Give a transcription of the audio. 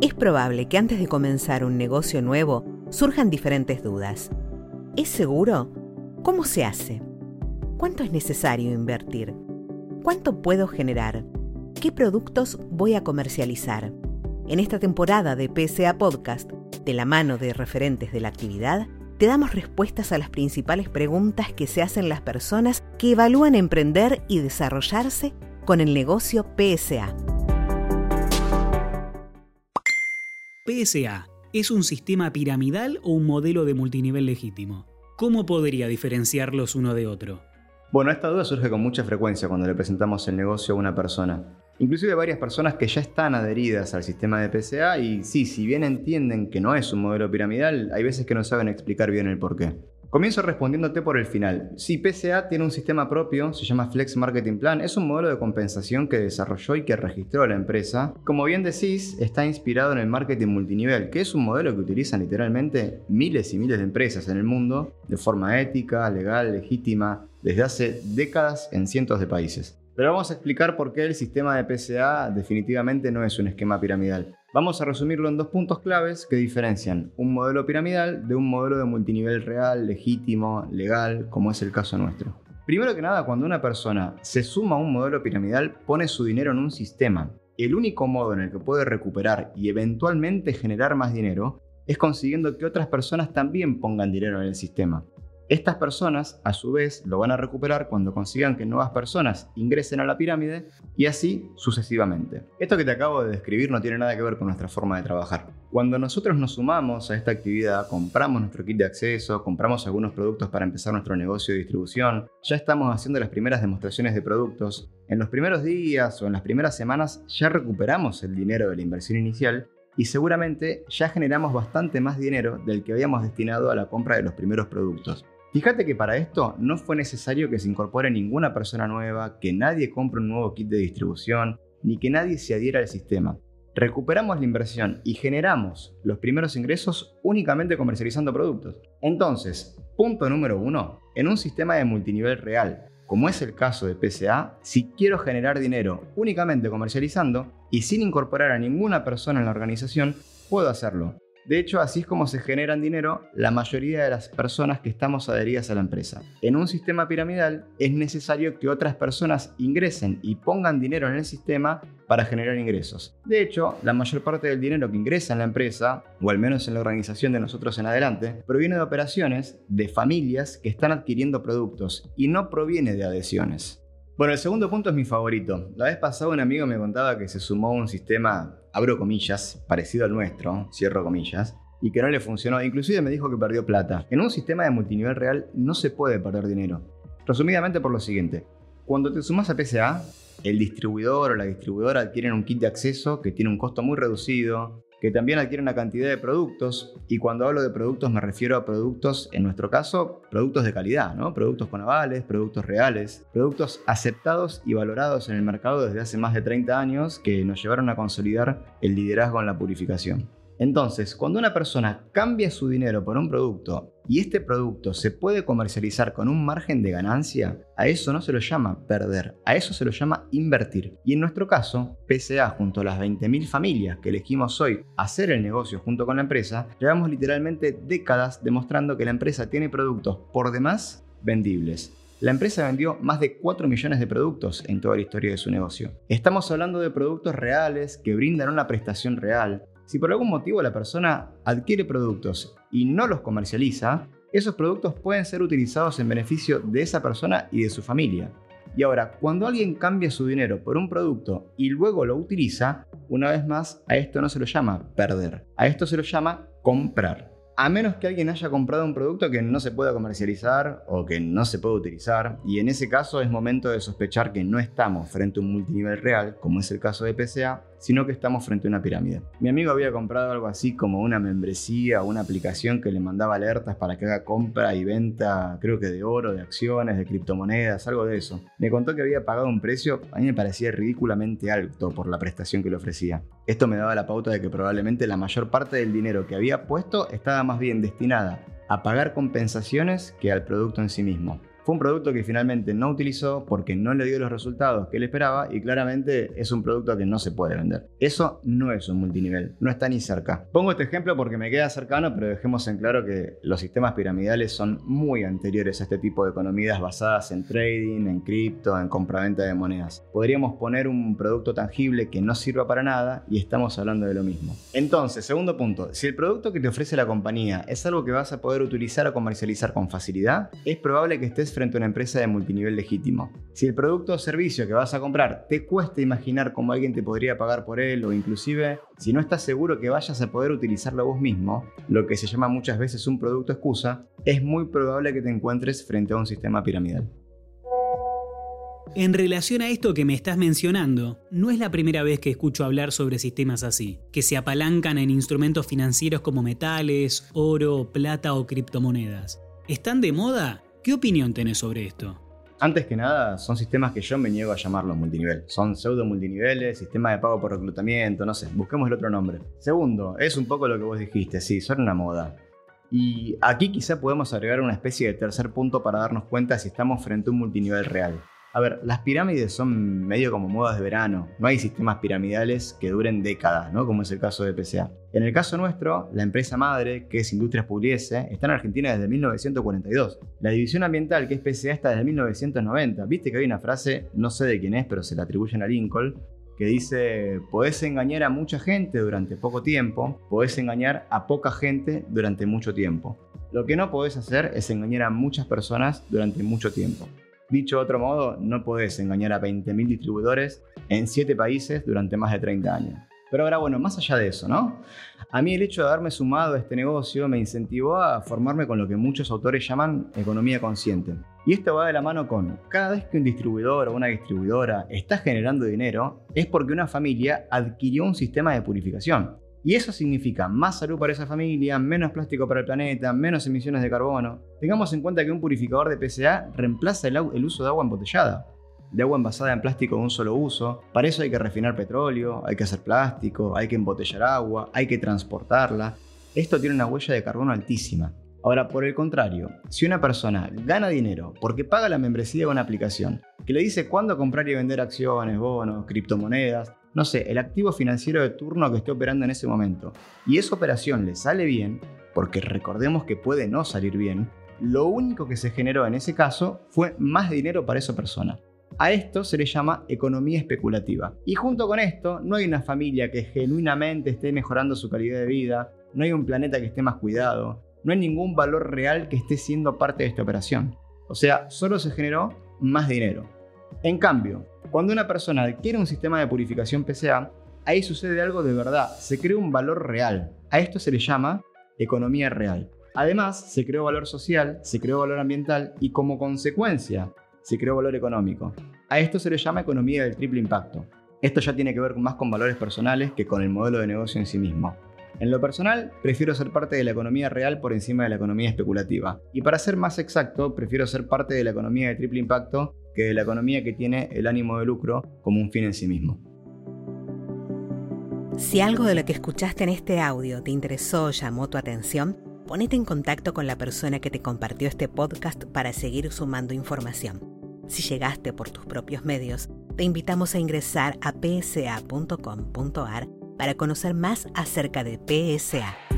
Es probable que antes de comenzar un negocio nuevo surjan diferentes dudas. ¿Es seguro? ¿Cómo se hace? ¿Cuánto es necesario invertir? ¿Cuánto puedo generar? ¿Qué productos voy a comercializar? En esta temporada de PSA Podcast, de la mano de referentes de la actividad, te damos respuestas a las principales preguntas que se hacen las personas que evalúan emprender y desarrollarse con el negocio PSA. PSA, ¿es un sistema piramidal o un modelo de multinivel legítimo? ¿Cómo podría diferenciarlos uno de otro? Bueno, esta duda surge con mucha frecuencia cuando le presentamos el negocio a una persona. Inclusive varias personas que ya están adheridas al sistema de PSA y sí, si bien entienden que no es un modelo piramidal, hay veces que no saben explicar bien el porqué. Comienzo respondiéndote por el final. Si PSA tiene un sistema propio, se llama Flex Marketing Plan, es un modelo de compensación que desarrolló y que registró la empresa. Como bien decís, está inspirado en el marketing multinivel, que es un modelo que utilizan literalmente miles y miles de empresas en el mundo, de forma ética, legal, legítima, desde hace décadas en cientos de países. Pero vamos a explicar por qué el sistema de PSA definitivamente no es un esquema piramidal. Vamos a resumirlo en dos puntos claves que diferencian un modelo piramidal de un modelo de multinivel real, legítimo, legal, como es el caso nuestro. Primero que nada, cuando una persona se suma a un modelo piramidal, pone su dinero en un sistema. El único modo en el que puede recuperar y eventualmente generar más dinero es consiguiendo que otras personas también pongan dinero en el sistema. Estas personas, a su vez, lo van a recuperar cuando consigan que nuevas personas ingresen a la pirámide y así sucesivamente. Esto que te acabo de describir no tiene nada que ver con nuestra forma de trabajar. Cuando nosotros nos sumamos a esta actividad, compramos nuestro kit de acceso, compramos algunos productos para empezar nuestro negocio de distribución, ya estamos haciendo las primeras demostraciones de productos, en los primeros días o en las primeras semanas ya recuperamos el dinero de la inversión inicial y seguramente ya generamos bastante más dinero del que habíamos destinado a la compra de los primeros productos. Fíjate que para esto no fue necesario que se incorpore ninguna persona nueva, que nadie compre un nuevo kit de distribución, ni que nadie se adhiera al sistema. Recuperamos la inversión y generamos los primeros ingresos únicamente comercializando productos. Entonces, punto número uno, en un sistema de multinivel real, como es el caso de PSA, si quiero generar dinero únicamente comercializando y sin incorporar a ninguna persona en la organización, puedo hacerlo. De hecho, así es como se generan dinero la mayoría de las personas que estamos adheridas a la empresa. En un sistema piramidal es necesario que otras personas ingresen y pongan dinero en el sistema para generar ingresos. De hecho, la mayor parte del dinero que ingresa en la empresa, o al menos en la organización de nosotros en adelante, proviene de operaciones de familias que están adquiriendo productos y no proviene de adhesiones. Bueno, el segundo punto es mi favorito. La vez pasada un amigo me contaba que se sumó a un sistema, abro comillas, parecido al nuestro, cierro comillas, y que no le funcionó. Inclusive me dijo que perdió plata. En un sistema de multinivel real no se puede perder dinero. Resumidamente por lo siguiente. Cuando te sumas a PSA, el distribuidor o la distribuidora adquieren un kit de acceso que tiene un costo muy reducido, que también adquiere una cantidad de productos, y cuando hablo de productos me refiero a productos, en nuestro caso, productos de calidad, ¿no? Productos con avales, productos reales, productos aceptados y valorados en el mercado desde hace más de 30 años que nos llevaron a consolidar el liderazgo en la purificación. Entonces, cuando una persona cambia su dinero por un producto y este producto se puede comercializar con un margen de ganancia, a eso no se lo llama perder, a eso se lo llama invertir. Y en nuestro caso, PSA junto a las 20.000 familias que elegimos hoy hacer el negocio junto con la empresa, llevamos literalmente décadas demostrando que la empresa tiene productos por demás vendibles. La empresa vendió más de 4 millones de productos en toda la historia de su negocio. Estamos hablando de productos reales que brindan una prestación real, si por algún motivo la persona adquiere productos y no los comercializa, esos productos pueden ser utilizados en beneficio de esa persona y de su familia. Y ahora, cuando alguien cambia su dinero por un producto y luego lo utiliza, una vez más, a esto no se lo llama perder, a esto se lo llama comprar a menos que alguien haya comprado un producto que no se pueda comercializar o que no se pueda utilizar, y en ese caso es momento de sospechar que no estamos frente a un multinivel real, como es el caso de PCA, sino que estamos frente a una pirámide. Mi amigo había comprado algo así como una membresía o una aplicación que le mandaba alertas para que haga compra y venta, creo que de oro, de acciones, de criptomonedas, algo de eso. Me contó que había pagado un precio, a mí me parecía ridículamente alto por la prestación que le ofrecía. Esto me daba la pauta de que probablemente la mayor parte del dinero que había puesto estaba más bien destinada a pagar compensaciones que al producto en sí mismo. Fue un producto que finalmente no utilizó porque no le dio los resultados que él esperaba y claramente es un producto que no se puede vender. Eso no es un multinivel, no está ni cerca. Pongo este ejemplo porque me queda cercano, pero dejemos en claro que los sistemas piramidales son muy anteriores a este tipo de economías basadas en trading, en cripto, en compraventa de monedas. Podríamos poner un producto tangible que no sirva para nada y estamos hablando de lo mismo. Entonces, segundo punto, si el producto que te ofrece la compañía es algo que vas a poder utilizar o comercializar con facilidad, es probable que estés frente a una empresa de multinivel legítimo. Si el producto o servicio que vas a comprar te cuesta imaginar cómo alguien te podría pagar por él o inclusive si no estás seguro que vayas a poder utilizarlo vos mismo, lo que se llama muchas veces un producto excusa, es muy probable que te encuentres frente a un sistema piramidal. En relación a esto que me estás mencionando, no es la primera vez que escucho hablar sobre sistemas así, que se apalancan en instrumentos financieros como metales, oro, plata o criptomonedas. ¿Están de moda? ¿Qué opinión tenés sobre esto? Antes que nada, son sistemas que yo me niego a llamarlos multinivel. Son pseudo multiniveles, sistema de pago por reclutamiento, no sé, busquemos el otro nombre. Segundo, es un poco lo que vos dijiste, sí, son una moda. Y aquí quizá podemos agregar una especie de tercer punto para darnos cuenta si estamos frente a un multinivel real. A ver, las pirámides son medio como modas de verano. No hay sistemas piramidales que duren décadas, ¿no? Como es el caso de PCA. En el caso nuestro, la empresa madre, que es Industrias Pugliese, está en Argentina desde 1942. La división ambiental, que es PCA, está desde 1990. Viste que hay una frase, no sé de quién es, pero se la atribuyen a Lincoln, que dice, podés engañar a mucha gente durante poco tiempo, podés engañar a poca gente durante mucho tiempo. Lo que no podés hacer es engañar a muchas personas durante mucho tiempo. Dicho de otro modo, no podés engañar a 20.000 distribuidores en 7 países durante más de 30 años. Pero ahora, bueno, más allá de eso, ¿no? A mí el hecho de haberme sumado a este negocio me incentivó a formarme con lo que muchos autores llaman economía consciente. Y esto va de la mano con, cada vez que un distribuidor o una distribuidora está generando dinero, es porque una familia adquirió un sistema de purificación. Y eso significa más salud para esa familia, menos plástico para el planeta, menos emisiones de carbono. Tengamos en cuenta que un purificador de PCA reemplaza el, uso de agua embotellada, de agua envasada en plástico de un solo uso. Para eso hay que refinar petróleo, hay que hacer plástico, hay que embotellar agua, hay que transportarla. Esto tiene una huella de carbono altísima. Ahora, por el contrario, si una persona gana dinero porque paga la membresía de una aplicación que le dice cuándo comprar y vender acciones, bonos, criptomonedas, no sé, el activo financiero de turno que esté operando en ese momento, y esa operación le sale bien, porque recordemos que puede no salir bien, lo único que se generó en ese caso fue más dinero para esa persona. A esto se le llama economía especulativa. Y junto con esto, no hay una familia que genuinamente esté mejorando su calidad de vida, no hay un planeta que esté más cuidado, no hay ningún valor real que esté siendo parte de esta operación. O sea, solo se generó más dinero. En cambio, cuando una persona adquiere un sistema de purificación PCA, ahí sucede algo de verdad, se crea un valor real. A esto se le llama economía real. Además, se creó valor social, se creó valor ambiental y como consecuencia se creó valor económico. A esto se le llama economía del triple impacto. Esto ya tiene que ver más con valores personales que con el modelo de negocio en sí mismo. En lo personal, prefiero ser parte de la economía real por encima de la economía especulativa. Y para ser más exacto, prefiero ser parte de la economía de triple impacto que la economía que tiene el ánimo de lucro como un fin en sí mismo. Si algo de lo que escuchaste en este audio te interesó o llamó tu atención, ponete en contacto con la persona que te compartió este podcast para seguir sumando información. Si llegaste por tus propios medios, te invitamos a ingresar a psa.com.ar para conocer más acerca de PSA